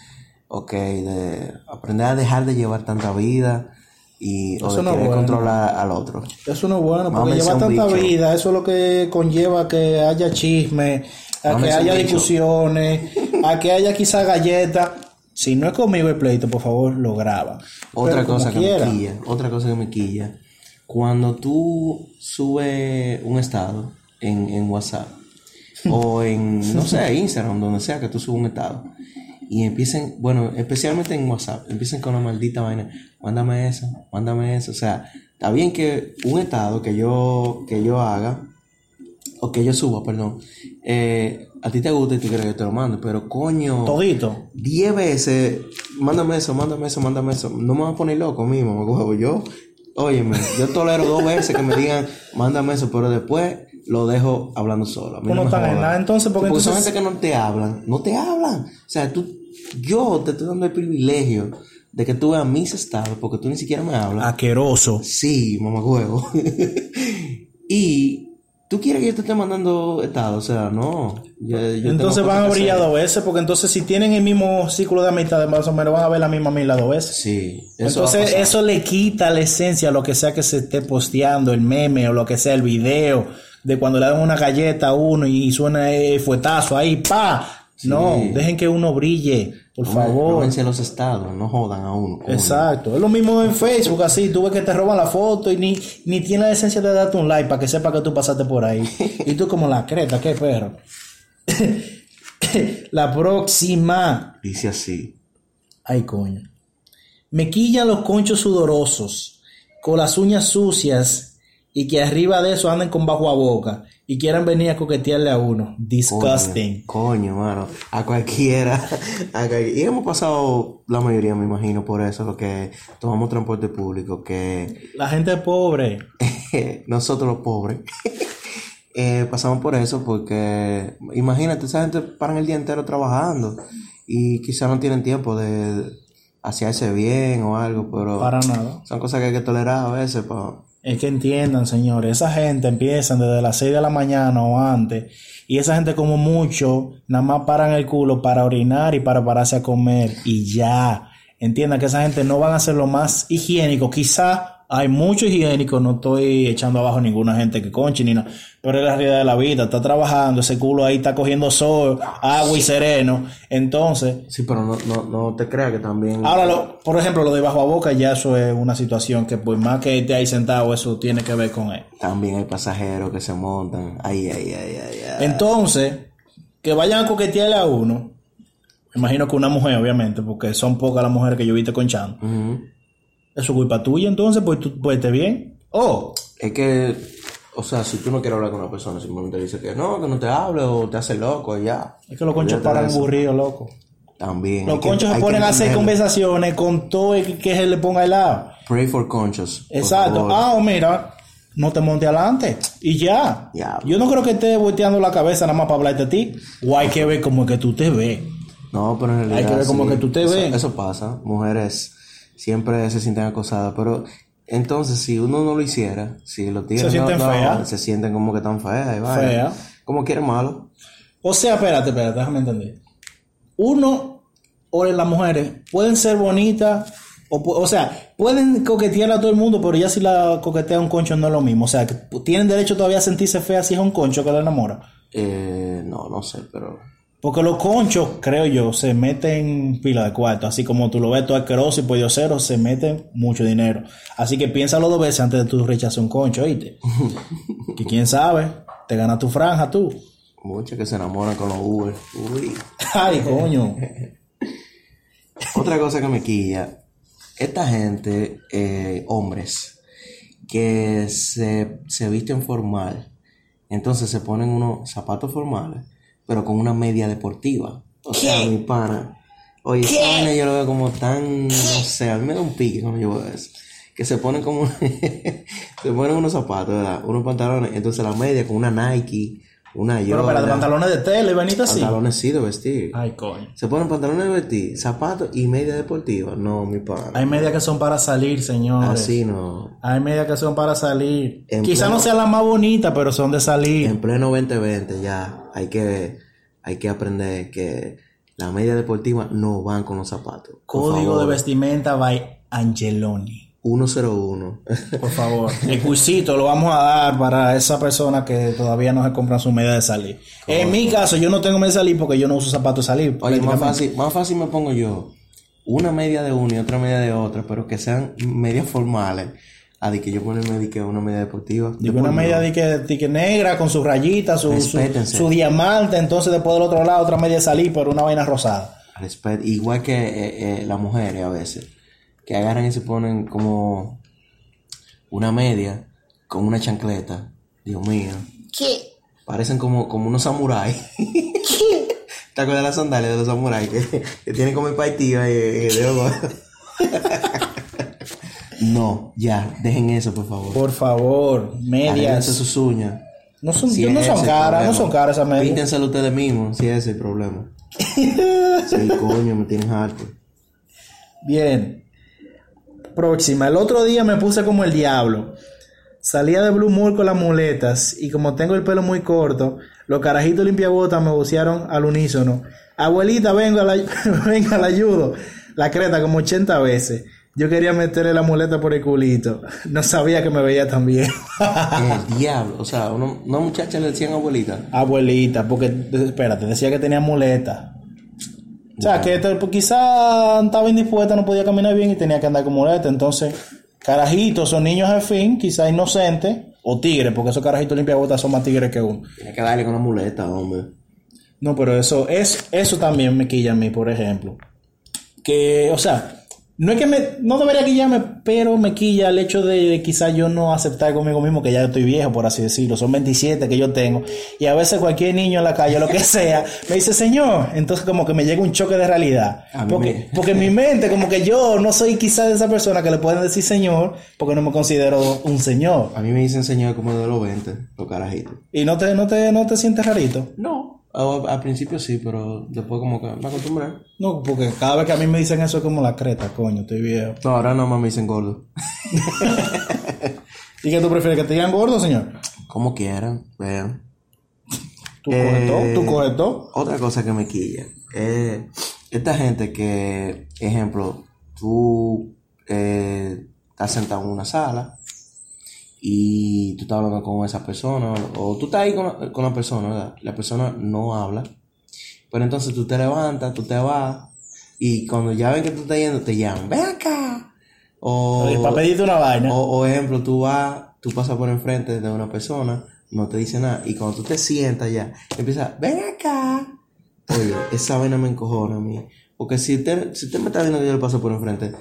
ok, de aprender a dejar de llevar tanta vida y o de no es querer bueno. controlar al otro. Eso no es bueno, porque Mámense lleva un tanta bicho. vida, eso es lo que conlleva que haya chisme, a que Mámense haya discusiones, a que haya quizá galletas. Si no es conmigo el pleito, por favor, lo graba. Otra Pero cosa que quiera. me quilla, otra cosa que me quilla, cuando tú subes un estado en, en WhatsApp o en, no sé, Instagram, donde sea que tú subas un estado y empiecen, bueno, especialmente en WhatsApp, empiecen con la maldita vaina, mándame eso, mándame eso, o sea, está bien que un estado que yo, que yo haga, o que yo suba, perdón, eh, a ti te gusta y tú quieres que yo te lo mande, pero coño... Todito. 10 veces, mándame eso, mándame eso, mándame eso. No me voy a poner loco mismo, me huevo. Yo, óyeme, yo tolero dos veces que me digan, mándame eso, pero después lo dejo hablando solo. A mí no nada, entonces, porque son entonces- gente que no te hablan, no te hablan. O sea, tú, yo te estoy dando el privilegio de que tú veas mis estados, porque tú ni siquiera me hablas. Aqueroso. Sí, mamá huevo. que yo te esté mandando estado, o sea, no. Yo- yo tengo Entonces van a brillar dos veces, porque entonces si tienen el mismo ciclo de amistad, más o menos van a ver la misma mila dos veces. Sí, eso Entonces eso le quita la esencia a lo que sea que se esté posteando, el meme o lo que sea, el video, de cuando le dan una galleta a uno y suena el fuetazo ahí, pa. No, dejen que uno brille, por favor. No los estados, no jodan a uno. Exacto. Es lo mismo en Facebook, así. Tú ves que te roban la foto y ni, ni tiene la esencia de darte un like para que sepa que tú pasaste por ahí. y tú como la creta, qué perro. la próxima. Dice así. Ay, coño. Me quillan los conchos sudorosos, con las uñas sucias y que arriba de eso anden con bajo a boca y quieran venir a coquetearle a uno. Disgusting. Coño, mano. A cualquiera. Y hemos pasado la mayoría, me imagino, por eso, lo que tomamos transporte público, que... La gente pobre. Nosotros los pobres. Eh, pasamos por eso porque, imagínate, esa gente paran el día entero trabajando y quizá no tienen tiempo de hacerse bien o algo, pero... Para nada. Son cosas que hay que tolerar a veces para es que entiendan, señores, esa gente empiezan desde las 6 de la mañana o antes, y esa gente como mucho, nada más paran el culo para orinar y para pararse a comer, y ya. Entiendan que esa gente no van a ser lo más higiénico, quizá hay mucho higiénico, no estoy echando abajo ninguna gente que conche ni nada, pero es la realidad de la vida, está trabajando, ese culo ahí está cogiendo sol, agua y sereno, entonces... Sí, pero no, no, no te creas que también... Ahora, por ejemplo, lo de bajo a boca ya eso es una situación que por más que esté ahí sentado, eso tiene que ver con él. También hay pasajeros que se montan, ay, ay, ay, ay, ay. Entonces, que vayan a coquetearle a uno, imagino que una mujer, obviamente, porque son pocas las mujeres que yo viste conchando. Eso es culpa tuya, entonces, pues tú estar bien. Oh. Es que, o sea, si tú no quieres hablar con una persona, simplemente dice que no, que no te hable o te hace loco y ya. Es que los conchos paran aburridos, loco. También. Los conchos se ponen a hacer conversaciones con todo el que se le ponga al lado. Pray for conchos. Exacto. Ah, o mira, no te monte adelante. Y ya. Yo no creo que esté volteando la cabeza nada más para hablarte a ti. O hay que ver como que tú te ves. No, pero en realidad. Hay que ver como que tú te ves. Eso pasa. Mujeres siempre se sienten acosadas, pero entonces si uno no lo hiciera, si los tigres se sienten feas, se sienten como que tan feas, Fea. como quieren malo. O sea, espérate, espérate, déjame entender. Uno o las mujeres pueden ser bonitas, o, o sea, pueden coquetear a todo el mundo, pero ya si la coquetea un concho no es lo mismo. O sea, tienen derecho todavía a sentirse feas si es un concho que la enamora. Eh, no, no sé, pero porque los conchos, creo yo, se meten pila de cuarto. Así como tú lo ves todo asqueroso y cero, se meten mucho dinero. Así que piénsalo dos veces antes de tú rechazar un concho, ¿oíste? que quién sabe, te gana tu franja tú. Muchos que se enamoran con los Uber. Uy. Ay, coño. Otra cosa que me quilla. Esta gente, eh, hombres, que se, se visten formal, entonces se ponen unos zapatos formales pero con una media deportiva. O sea, mi pana. Oye, esa yo lo veo como tan, no sé, a mí me da un pique cuando yo veo eso. Que se ponen como, se ponen unos zapatos, ¿verdad? Unos pantalones, entonces la media con una Nike, una Pero para pantalones de tela y venita así. Pantalones sí de vestir. Ay, coño. Se ponen pantalones de vestir, zapatos y media deportiva. No, mi pana. Hay medias que son para salir, señores. Así no. Hay medias que son para salir. Quizá no sea la más bonita, pero son de salir. En pleno 2020 ya hay que, hay que aprender que la media deportiva no van con los zapatos. Código de vestimenta by Angeloni. 101. Por favor. El cursito lo vamos a dar para esa persona que todavía no se compra su media de salir. En mi caso, yo no tengo media de salir porque yo no uso zapatos de salir. Oye, más fácil, más fácil me pongo yo. Una media de una y otra media de otra, pero que sean medias formales. A de que yo ponerme que una media deportiva. Digo, una media de que, negra con sus rayitas, su, su, diamante. Entonces, después del otro lado, otra media de salir, pero una vaina rosada. Igual que eh, eh, las mujeres a veces que agarran y se ponen como una media con una chancleta. Dios mío. ¿Qué? Parecen como, como unos samuráis. ¿Qué? ¿Te acuerdas de las sandalias de los samuráis? Que, tienen como el partido ahí de No, ya, dejen eso, por favor. Por favor, medias. sus uñas. No son, no son caras, no son caras esas medias. Píntenselo ustedes mismos, si ese es el problema. sí, coño, me tienen harto. Bien próxima. El otro día me puse como el diablo. Salía de Blue Mall con las muletas y como tengo el pelo muy corto, los carajitos limpiabotas me bucearon al unísono. Abuelita, venga, la, venga, la ayudo. La creta como 80 veces. Yo quería meterle la muleta por el culito. No sabía que me veía tan bien. El diablo. O sea, una, una muchacha le decían abuelita. Abuelita, porque, espérate, decía que tenía muleta. O sea, que pues, quizá estaba indispuesta, no podía caminar bien y tenía que andar con muleta. Entonces, carajitos, son niños al fin, quizá inocentes, o tigres, porque esos carajitos limpiabotas son más tigres que uno. Tiene que darle con una muleta, hombre. No, pero eso, es, eso también me quilla a mí, por ejemplo. Que, o sea, no es que me, no debería quillarme, pero me quilla el hecho de quizás yo no aceptar conmigo mismo que ya estoy viejo, por así decirlo. Son 27 que yo tengo. Y a veces cualquier niño en la calle, lo que sea, me dice, señor. Entonces como que me llega un choque de realidad. Porque, me- porque en mi mente, como que yo no soy quizás de esa persona que le pueden decir señor, porque no me considero un señor. A mí me dicen señor como de los 20, los carajitos. Y no te, no te, no te sientes rarito. No. Al, al principio sí, pero después como que me acostumbré. No, porque cada vez que a mí me dicen eso es como la creta, coño, estoy viejo. No, ahora no más me dicen gordo. ¿Y qué tú prefieres? ¿Que te digan gordo, señor? Como quieran, vean. ¿Tú Eh, coges todo? ¿Tú coges todo? Otra cosa que me quilla. eh, esta gente que, ejemplo, tú eh, estás sentado en una sala y tú estás hablando con esa persona o tú estás ahí con, la- con la persona, ¿verdad? La persona no habla. Pero entonces tú te levantas, tú te vas y cuando ya ven que tú estás yendo te llaman, ven acá. O, Oye, para pedirte una vaina. o, o ejemplo, tú vas, tú pasas por enfrente de una persona, no te dice nada, y cuando tú te sientas ya, empieza, ven acá. Oye, esa vaina me encojona a mí. Porque si usted, si usted me está viendo que yo le paso por enfrente,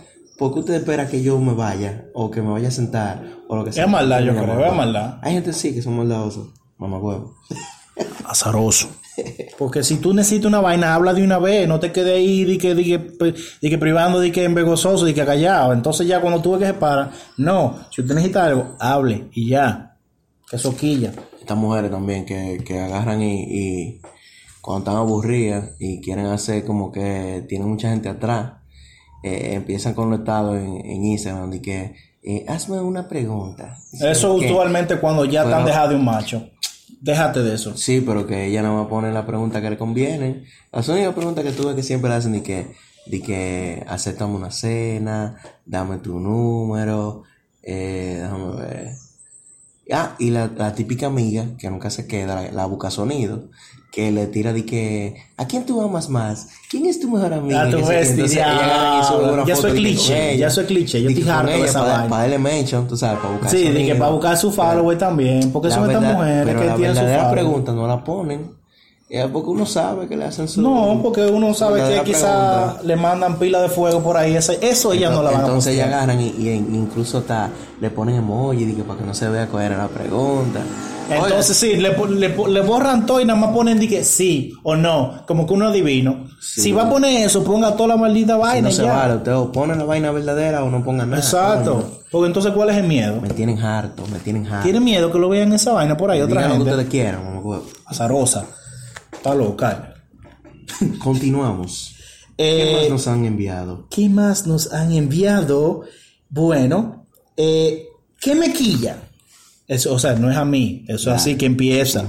¿por qué usted espera que yo me vaya? O que me vaya a sentar, o lo que sea. Es maldad, yo creo, es maldad. Hay gente sí que son maldadosos, mamá huevo. Azaroso. Porque si tú necesitas una vaina, habla de una vez, no te quedes ahí di que, di que, di que privando, di que envergonzoso, di que callado. Entonces ya cuando tú ves que se para, no, si usted necesita algo, hable y ya. Que eso quilla. Estas mujeres también que, que agarran y, y cuando están aburridas y quieren hacer como que tienen mucha gente atrás, eh, empiezan con los estados en, en Instagram de que eh, hazme una pregunta. Eso ¿Qué? usualmente cuando ya están Pero- dejados de un macho. Déjate de eso. Sí, pero que ella no va a poner la pregunta que le conviene. Las únicas preguntas que tuve que siempre le hacen de que, de que aceptame una cena, dame tu número, eh, déjame ver. Ah, y la, la típica amiga que nunca se queda, la, la busca sonido, que le tira de que, ¿a quién tú amas más? ¿Quién es tu mejor amiga? Ah, tú ves. Entonces diablo. ella agarra una Ya foto soy cliché, ella, ya soy cliché, yo estoy harto de ella esa para, vaina. para darle mention, tú sabes, para buscar Sí, de que para buscar su follower también. Porque La son estas verdad- mujeres pero que la tienen su follower. pregunta no la ponen. Es porque uno sabe que le hacen su. No, porque uno sabe que quizás le mandan pila de fuego por ahí. Eso, eso ellas no la van a Entonces postear. agarran y, y incluso hasta le ponen emoji que para que no se vea cuál era la pregunta. Entonces sí, le, borran todo y nada más ponen que sí o no, como que uno adivino. Sí. Si va a poner eso, ponga toda la maldita vaina no y se ya. vale, usted o pone la vaina verdadera o no ponga nada. Exacto. Coño, Porque entonces, ¿cuál es el miedo? Me tienen harto, me tienen harto. Tiene miedo que lo vean esa vaina por ahí, otra Digan lo que gente. ustedes quieran, mamá huevo. Azarosa. Está loca. Continuamos. ¿Qué Eh, más nos han enviado? ¿Qué más nos han enviado? Bueno, eh, ¿qué me quilla? Eso, o sea, no es a mí, eso es así que empieza.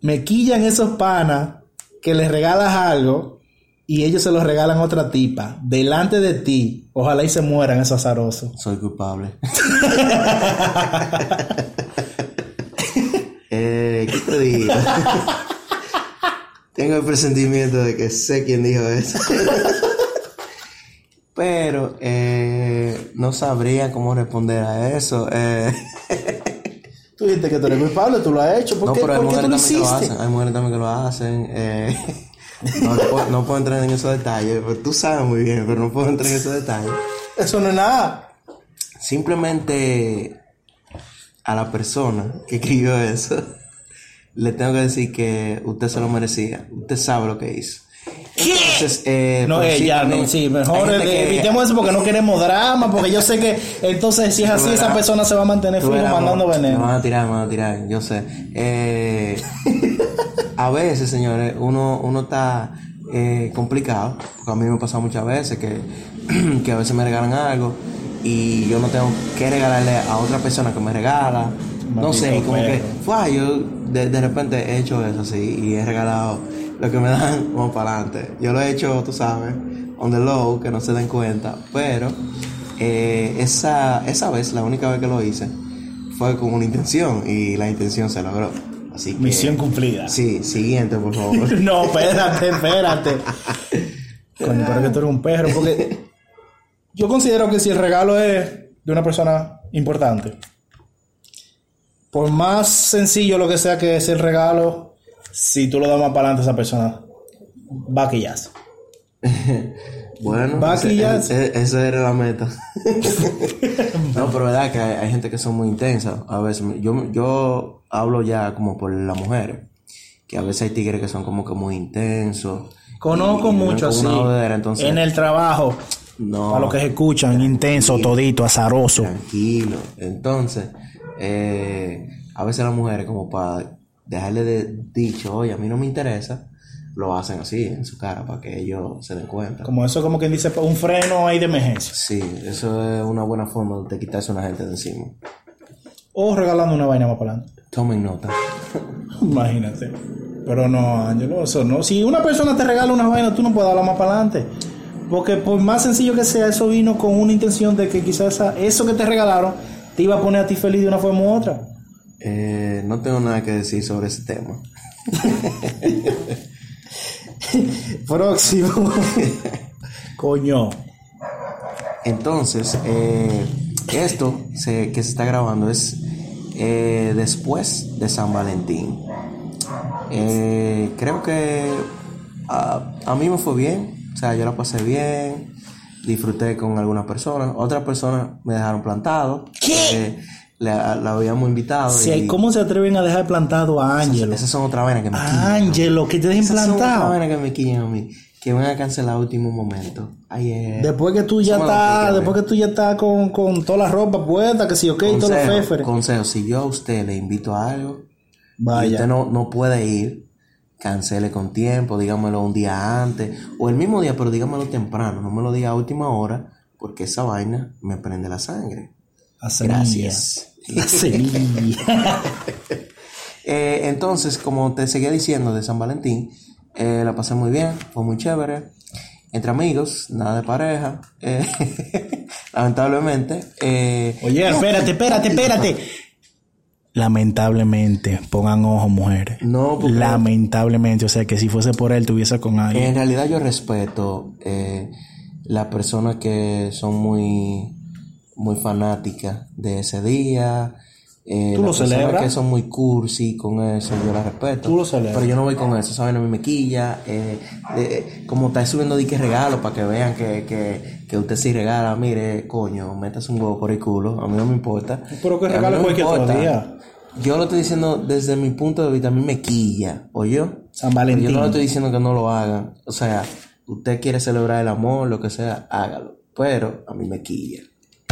Me quillan esos panas que les regalas algo y ellos se los regalan a otra tipa delante de ti. Ojalá y se mueran esos azarosos. Soy culpable. eh, ¿Qué te digo? Tengo el presentimiento de que sé quién dijo eso. Pero eh, no sabría cómo responder a eso. Eh, Tú dijiste que tú eres culpable, tú lo has hecho. ¿Por no, qué, pero hay mujeres también que lo hacen. Hay mujeres también que lo hacen. eh, no, no puedo, no puedo entrar en esos detalles. Pero tú sabes muy bien, pero no puedo entrar en esos detalles. Eso no es nada. Simplemente a la persona que escribió eso, le tengo que decir que usted se lo merecía. Usted sabe lo que hizo. Entonces, eh, No, pero eh, sí, ya, no, sí, mejor eh, que- evitemos eso porque no queremos drama, porque yo sé que entonces si es así, esa persona se va a mantener fijo mandando Me veneno. van a tirar, me van a tirar, yo sé. Eh, a veces, señores, uno, uno está eh, complicado, porque a mí me ha pasado muchas veces que, que a veces me regalan algo y yo no tengo que regalarle a otra persona que me regala. No sé, como que, fue, yo de, de repente he hecho eso así y he regalado lo que me dan, vamos para adelante. Yo lo he hecho, tú sabes, on the low, que no se den cuenta, pero eh, esa, esa vez, la única vez que lo hice, fue con una intención y la intención se logró. Así que, Misión cumplida. Sí, siguiente, por favor. no, espérate, espérate. Coño, pero que tú eres un perro, porque yo considero que si el regalo es de una persona importante, por más sencillo lo que sea que es el regalo, si tú lo das más para adelante a esa persona, va a quillarse. Bueno, ese- esa era la meta. no, pero verdad que hay, hay gente que son muy intensas. A veces, yo, yo hablo ya como por las mujeres, que a veces hay tigres que son como que muy intensos. Conozco mucho así. entonces, en el trabajo, no, a lo que se escuchan, intenso, todito, azaroso. tranquilo. Entonces, eh, a veces las mujeres como para dejarle de dicho, oye, a mí no me interesa, lo hacen así en su cara para que ellos se den cuenta. Como eso, como quien dice, un freno ahí de emergencia. Sí, eso es una buena forma de quitarse a una gente de encima. O regalando una vaina más para adelante. Tomen nota. Imagínate. Pero no, Ángelo, eso no. Si una persona te regala una vaina, tú no puedes hablar más para adelante. Porque por más sencillo que sea, eso vino con una intención de que quizás eso que te regalaron te iba a poner a ti feliz de una forma u otra. Eh, no tengo nada que decir sobre ese tema. Próximo. Coño. Entonces, eh, esto se- que se está grabando es eh, después de San Valentín. Eh, creo que a, a mí me fue bien, o sea, yo la pasé bien, disfruté con algunas personas, otras personas me dejaron plantado. ¿Qué? eh, la, la habíamos invitado. Si y ¿Cómo se atreven a dejar plantado a Ángelo? esas son otras vainas que me quillan. Ángelo, que te dejen Esas son plantado. vainas que me quillan a mí, que van a cancelar a último momento. Ay, eh. Después que tú ya estás, después que tú ya estás con, con toda la ropa puesta, que sí, ok, todos los Consejo, féferes. consejo, si yo a usted le invito a algo y Vaya. usted no, no puede ir, cancele con tiempo, dígamelo un día antes o el mismo día, pero dígamelo temprano, no me lo diga a última hora porque esa vaina me prende la sangre. Semilla. Gracias. A semilla. Eh, entonces, como te seguía diciendo de San Valentín, eh, la pasé muy bien, fue muy chévere. Entre amigos, nada de pareja. eh, lamentablemente. Oye, espérate, espérate, espérate. Lamentablemente, pongan ojo, mujeres. No, porque- Lamentablemente, o sea que si fuese por él, tuviese con alguien. En realidad yo respeto eh, las personas que son muy, muy fanáticas de ese día. Eh, ¿Tú lo celebras? que son muy cursi con eso, yo las respeto. ¿Tú lo celebras? Pero yo no voy con eso, ¿saben? A mí me quilla. eh, eh, como está subiendo dique regalo para que vean que, que, que usted sí regala, mire, coño, métase un huevo por el culo, a mí no me importa. Pero que regale no cualquier otro día. Yo lo estoy diciendo desde mi punto de vista, a mí me quilla, ¿oyó? San Pero Valentín. Yo no le estoy diciendo que no lo hagan. O sea, usted quiere celebrar el amor, lo que sea, hágalo. Pero a mí me quilla.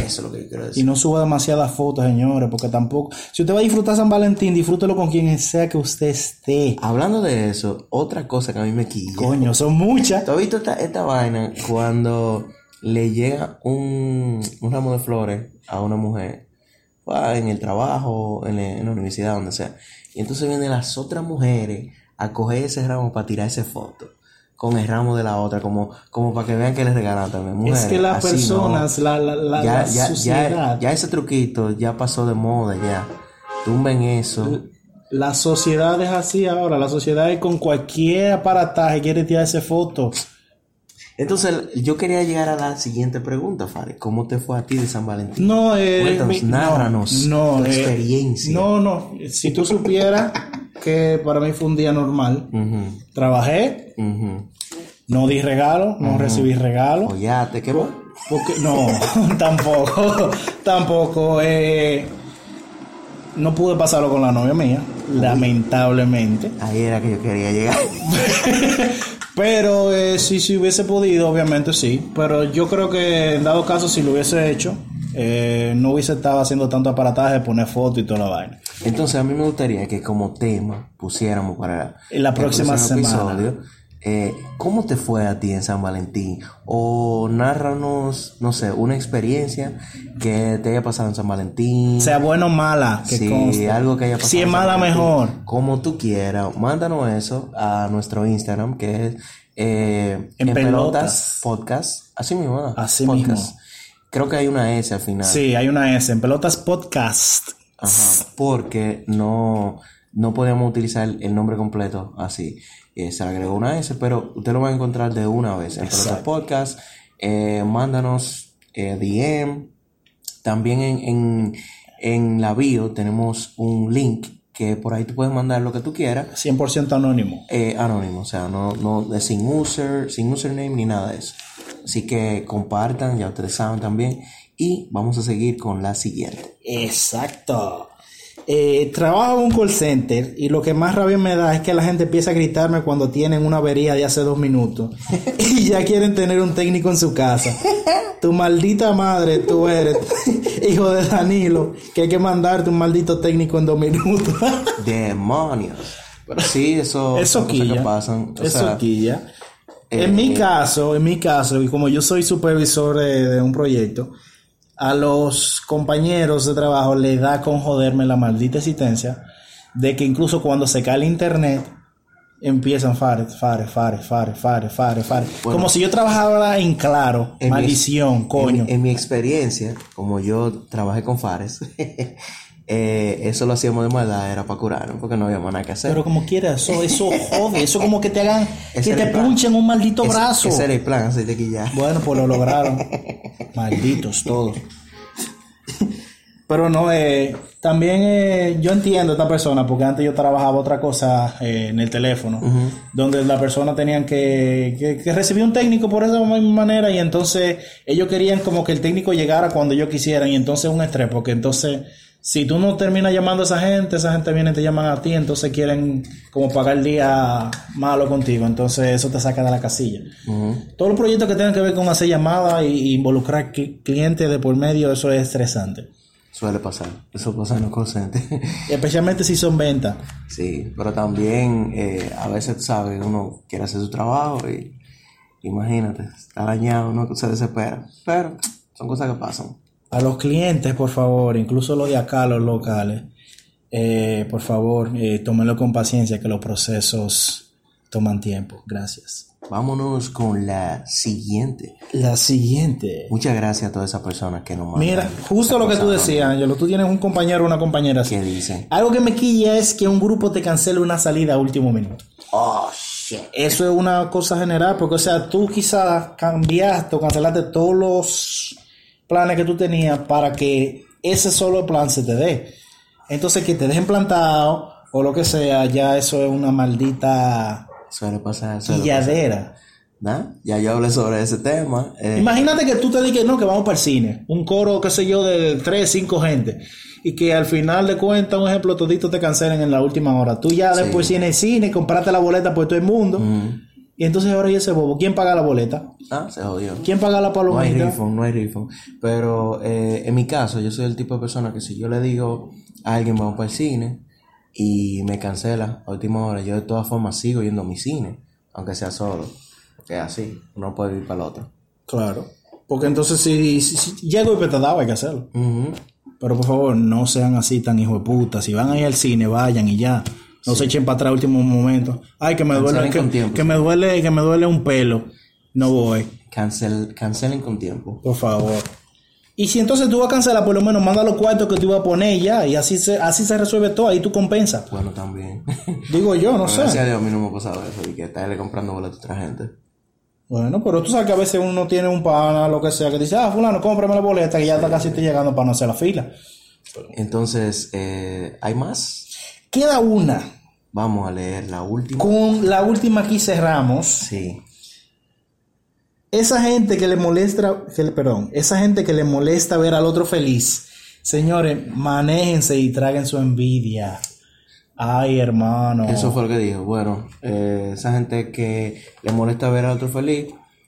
Eso es lo que quiero Y decir. no suba demasiadas fotos, señores, porque tampoco. Si usted va a disfrutar San Valentín, disfrútelo con quien sea que usted esté. Hablando de eso, otra cosa que a mí me quilla. Coño, son muchas. ¿Tú has visto esta, esta vaina cuando le llega un, un ramo de flores a una mujer va, en el trabajo, en, la- en la universidad, donde sea? Y entonces vienen las otras mujeres a coger ese ramo para tirar esa foto con el ramo de la otra, como, como para que vean que les regalan también. Es Mujeres, que las así no. personas, la, la, la, ya, la ya, sociedad, ya, ya ese truquito ya pasó de moda, ya. Tumben eso. la sociedad es así ahora. La sociedad es con cualquier aparataje quiere tirarse fotos. Entonces, yo quería llegar a la siguiente pregunta, Fari. ¿Cómo te fue a ti de San Valentín? No, eh, Cuéntanos, mi- nárranos no, tu eh, experiencia. No, no. Si tú supieras que para mí fue un día normal. Trabajé, no di regalo, no recibí regalo. Follate, ¿qué más? Porque, no, tampoco, tampoco. eh, no pude pasarlo con la novia mía, lamentablemente. Ahí era que yo quería llegar. Pero eh, si, si hubiese podido, obviamente sí. Pero yo creo que en dado caso, si lo hubiese hecho, eh, no hubiese estado haciendo tanto aparataje de poner fotos y toda la vaina. Entonces, a mí me gustaría que como tema pusiéramos para la el próxima próximo semana. Eh, ¿Cómo te fue a ti en San Valentín? O nárranos, no sé, una experiencia que te haya pasado en San Valentín. Sea bueno o mala, que Sí, conste. algo que haya pasado. Si es mala, Valentín. mejor. Como tú quieras, mándanos eso a nuestro Instagram, que es eh, En en, pelotas. pelotas, podcast. Así mismo. Así Podcast. mismo. Creo que hay una S al final. Sí, hay una S en Pelotas Podcast. Ajá, porque no, no podíamos utilizar el nombre completo así. Eh, se le agregó una S, pero usted lo va a encontrar de una vez en Pelotas Exacto. Podcast. Eh, mándanos eh, DM. También en, en, en la bio tenemos un link que por ahí tú puedes mandar lo que tú quieras. 100% anónimo. eh, anónimo, o sea, no, no sin user, sin username ni nada de eso. Así que compartan, ya ustedes saben también. Y vamos a seguir con la siguiente. Exacto. Eh, trabajo en un call center y lo que más rabia me da es que la gente empieza a gritarme cuando tienen una avería de hace dos minutos y ya quieren tener un técnico en su casa. Tu maldita madre, tú eres hijo de Danilo, que hay que mandarte un maldito técnico en dos minutos. Demonios. Pero sí, eso, Eso quilla. que pasan. O Eso sea, quilla. eh, en mi eh, caso, en mi caso, y como yo soy supervisor de, de un proyecto, a los compañeros de trabajo le da con joderme la maldita existencia de que incluso cuando se cae el internet empiezan fare, fare, fare, fare, fare, fare, fare. Bueno. como si yo trabajara en claro, en mi- maldición, coño. En, en mi experiencia, como yo trabajé con Fares, eh, eso lo hacíamos de maldad, era para curarnos, porque no había nada que hacer. Pero como quieras, eso, eso jode, eso como que te hagan, Ese que te punchen un maldito Ese- brazo. Ese era el plan, así de que ya. Bueno, pues lo lograron. Malditos todos. Pero no, eh, también eh, yo entiendo a esta persona, porque antes yo trabajaba otra cosa eh, en el teléfono, donde la persona tenían que, que, que recibir un técnico por esa misma manera y entonces ellos querían como que el técnico llegara cuando ellos quisieran y entonces un estrés, porque entonces si tú no terminas llamando a esa gente, esa gente viene y te llaman a ti, entonces quieren como pagar el día malo contigo, entonces eso te saca de la casilla. Ujú. Todos los proyectos que tengan que ver con hacer llamadas y involucrar cli- clientes de por medio, eso es estresante. Suele pasar, eso pasa en los call centers. Especialmente si son ventas. Sí, pero también eh, a veces, ¿sabes? Uno quiere hacer su trabajo y imagínate, está dañado, uno se desespera. Pero son cosas que pasan. A los clientes, por favor, incluso los de acá, los locales, eh, por favor, eh, tómenlo con paciencia, que los procesos toman tiempo. Gracias. Vámonos con la siguiente. La siguiente. Muchas gracias a todas esas personas que nos mandan. Mira, justo lo que tú decías, Ángelo. Tú tienes un compañero o una compañera así. Que dicen, Algo que me quilla es que un grupo te cancele una salida a último minuto. oh shit. Eso es una cosa general, porque, o sea, tú quizás cambiaste o cancelaste todos los planes que tú tenías para que ese solo plan se te dé. Entonces, que te dejen plantado o lo que sea, ya eso es una maldita Suele pasar, suele pasar. quilladera. ¿Da? Ya yo hablé sobre ese tema. eh, Imagínate que tú te digas, no, que vamos para el cine. Un coro, qué sé yo, de tres, cinco gente. Y que al final de cuentas, un ejemplo, toditos te cancelen en la última hora. Tú ya Sí. después tienes cine, compraste la boleta por todo el mundo. mm, Y entonces ahora y ese bobo, ¿quién paga la boleta? ah, se jodió. ¿Quién paga la No hay palomita? refund, no hay refund. Pero eh, en mi caso, yo soy el tipo de persona que si yo le digo a alguien vamos para el cine y me cancela a última hora, yo de todas formas sigo yendo a mi cine, aunque sea solo. Porque es así, uno puede ir para el otro. Claro. Porque entonces si, si, si llega y dado, hay que hacerlo. Ujú. Pero por favor, no sean así tan hijo de puta. Si van a ir al cine, vayan y ya. No se echen para atrás último momento. Ay, que me duele, Cancelen que, me duele, que me duele un pelo. No voy. Cancel, cancelen con tiempo. Por favor. Y si entonces tú vas a cancelar, por lo menos manda los cuartos que tú ibas a poner ya. Y así se, así se resuelve todo. Ahí tú compensas. Bueno, también. Digo yo, no sé. Gracias a Dios a mí no me ha pasado eso, y que estarle comprando boletos a otra gente. Bueno, pero tú sabes que a veces uno tiene un pana, lo que sea, que dice, ah, fulano, cómprame la boleta que ya está casi te llegando para no hacer la fila. Entonces, eh, ¿hay más? Queda una. Vamos a leer la última. Con la última aquí cerramos. Sí. Esa gente que le molesta, que le- perdón, esa gente que le molesta ver al otro feliz, señores, manéjense y traguen su envidia. Ay, hermano. Eso fue lo que dijo. Bueno, eh, esa gente que le molesta ver a otro feliz,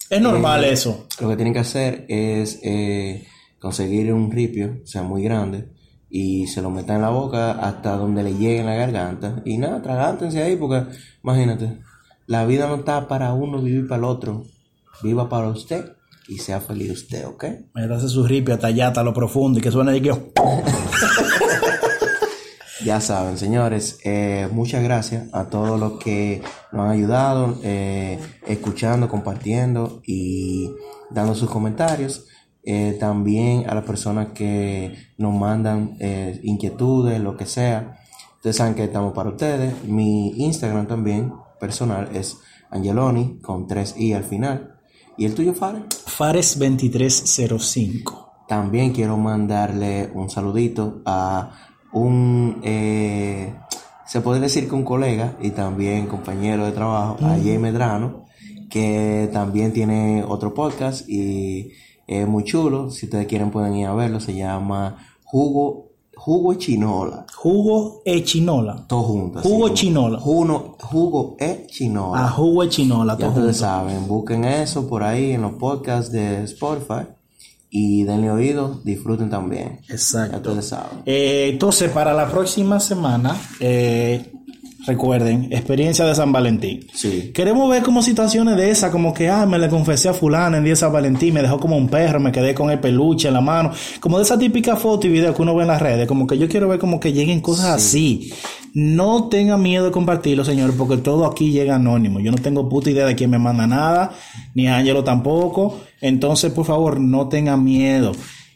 Es normal eso. lo que tienen que hacer es eh, conseguir un ripio, o sea, muy grande, y se lo metan en la boca hasta donde le llegue en la garganta. Y nada, tragántense ahí, porque imagínate, la vida no está para uno vivir para el otro. Viva para usted y sea feliz usted, ¿ok? Me hace su ripio hasta allá, hasta lo profundo y que suene de que. Ya saben, señores, eh, muchas gracias a todos los que nos han ayudado, eh, escuchando, compartiendo y dando sus comentarios. Eh, también a las personas que nos mandan eh, inquietudes, lo que sea. Ustedes saben que estamos para ustedes. Mi Instagram también, personal, es Angeloni con 3i al final. ¿Y el tuyo, Fares? Fares 2305. También quiero mandarle un saludito a un, eh, se puede decir que un colega y también compañero de trabajo, a Jay Medrano, que también tiene otro podcast y es muy chulo. Si ustedes quieren pueden ir a verlo. Se llama Jugo, Jugo y Chinola. Jugo e chinola. Todo junto. así Jugo como- chinola. Jugo, jugo e Chinola. Ah, jugo e chinola. Ya ustedes saben, busquen eso por ahí en los podcasts de Spotify y denle oído, disfruten también. Ya Exacto. ustedes saben. Eh, entonces, para la próxima semana, eh, recuerden, experiencia de San Valentín. Sí. Queremos ver como situaciones de esas, como que, ah, me le confesé a fulana en día de San Valentín, me dejó como un perro, me quedé con el peluche en la mano, como de esa típica foto y video que uno ve en las redes, como que yo quiero ver como que lleguen cosas así. No tengan miedo de compartirlo, señores, porque todo aquí llega anónimo. Yo no tengo puta idea de quién me manda nada, ni a Ángelo tampoco. Entonces, por favor, no tengan miedo.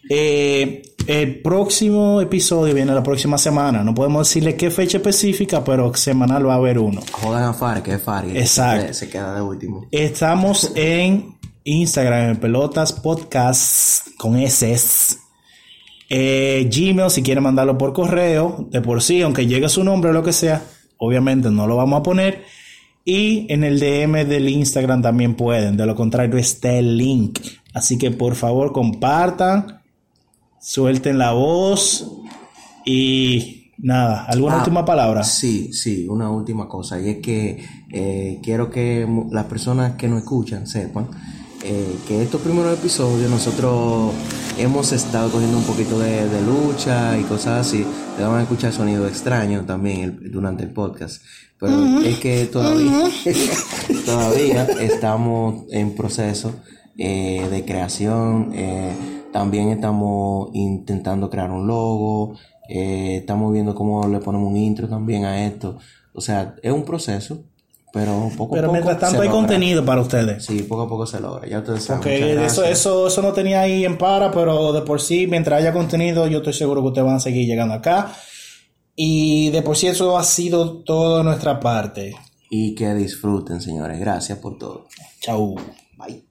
Eh, el próximo episodio viene la próxima semana. No podemos decirle qué fecha específica, pero semanal va a haber uno. Jodan a Fari, que es Fari. Exacto. Se, queda de último. Estamos en Instagram, en Pelotas Podcast con S. Eh, Gmail, si quieren mandarlo por correo, de por sí, aunque llegue su nombre o lo que sea, obviamente no lo vamos a poner. Y en el DM del Instagram también pueden, de lo contrario está el link. Así que por favor compartan, suelten la voz y nada, ¿alguna Ah, última palabra? Sí, sí, una última cosa. Y es que eh, quiero que las personas que nos escuchan sepan eh, que estos primeros episodios nosotros hemos estado cogiendo un poquito de, de lucha y cosas así. Te van a escuchar sonidos extraños también el- durante el podcast. Pero es que todavía, todavía estamos en proceso eh, de creación. eh, también estamos intentando crear un logo. eh, estamos viendo cómo le ponemos un intro también a esto. O sea, es un proceso, pero poco a Pero poco. mientras tanto se hay logra. contenido para ustedes. Sí, poco a poco se logra. Ya ustedes saben. Muchas eso, eso, eso no tenía ahí en para, pero de por sí, mientras haya contenido, yo estoy seguro que ustedes van a seguir llegando acá. Y de por sí eso ha sido todo de nuestra parte. Y que disfruten, señores. Gracias por todo. Chau. Bye.